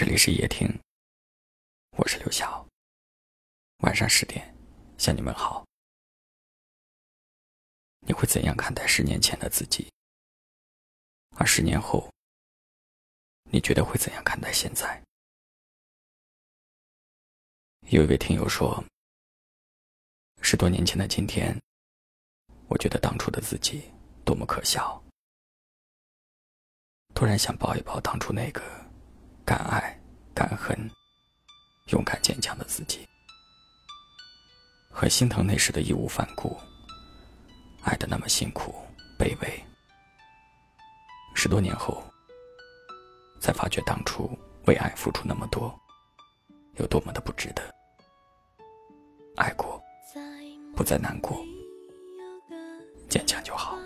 这里是夜听，我是刘晓。晚上十点，向你们好。你会怎样看待十年前的自己？而十年后，你觉得会怎样看待现在？有一位听友说，十多年前的今天，我觉得当初的自己多么可笑。突然想抱一抱当初那个。敢爱敢恨、勇敢坚强的自己，很心疼那时的义无反顾，爱的那么辛苦卑微。十多年后，才发觉当初为爱付出那么多，有多么的不值得。爱过，不再难过，坚强就好。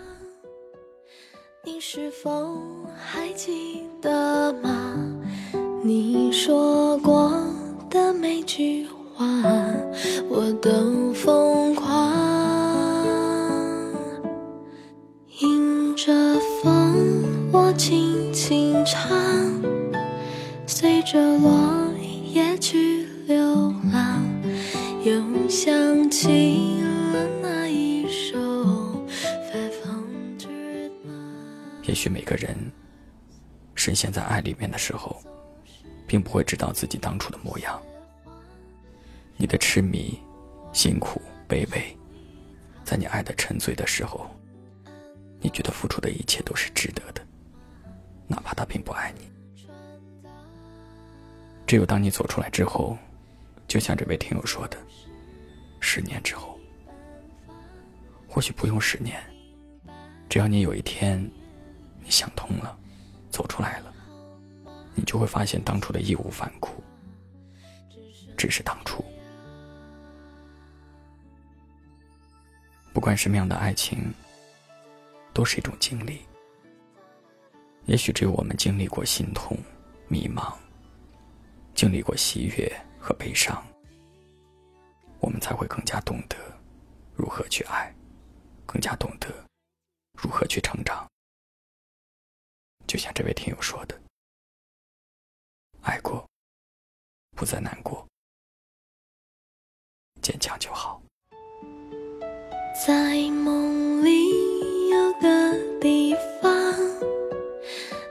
你是否还记得吗？你说过的每句话，我都疯狂。迎着风，我轻轻唱，随着落叶去流浪，又想起了那一首《》。也许每个人深陷在爱里面的时候。并不会知道自己当初的模样。你的痴迷、辛苦、卑微，在你爱的沉醉的时候，你觉得付出的一切都是值得的，哪怕他并不爱你。只有当你走出来之后，就像这位听友说的，十年之后，或许不用十年，只要你有一天，你想通了，走出来了。你就会发现，当初的义无反顾，只是当初。不管什么样的爱情，都是一种经历。也许只有我们经历过心痛、迷茫，经历过喜悦和悲伤，我们才会更加懂得如何去爱，更加懂得如何去成长。就像这位听友说的。爱过，不再难过，坚强就好。在梦里有个地方，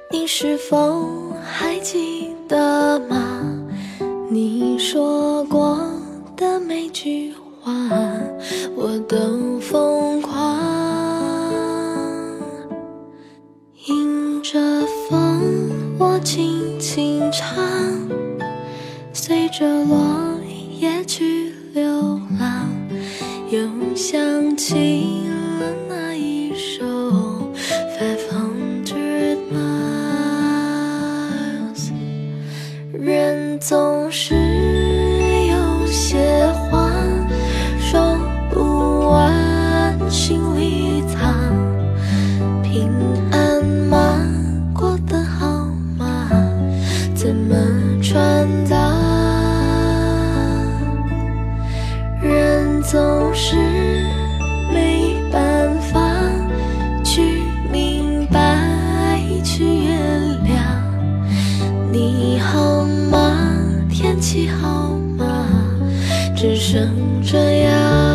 你是否还记得吗？你说过的每句着落好吗？只剩这样。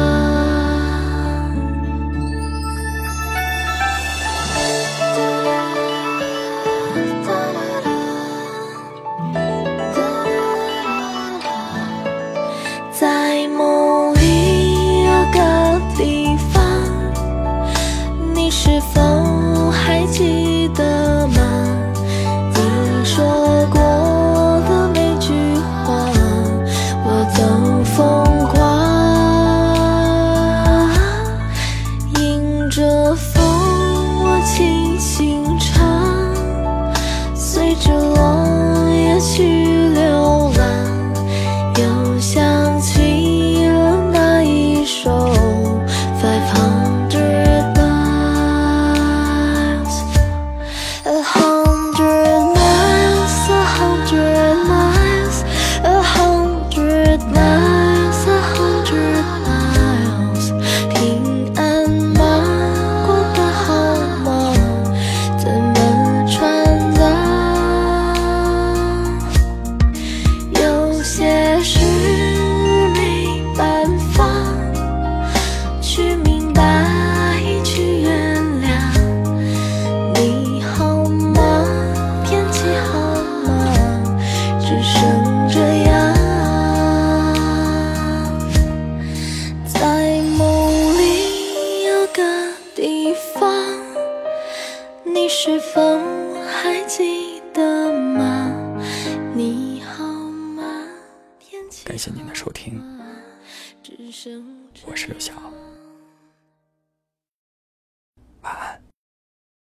是否还记得吗？你好吗？感谢您的收听，我是刘晓。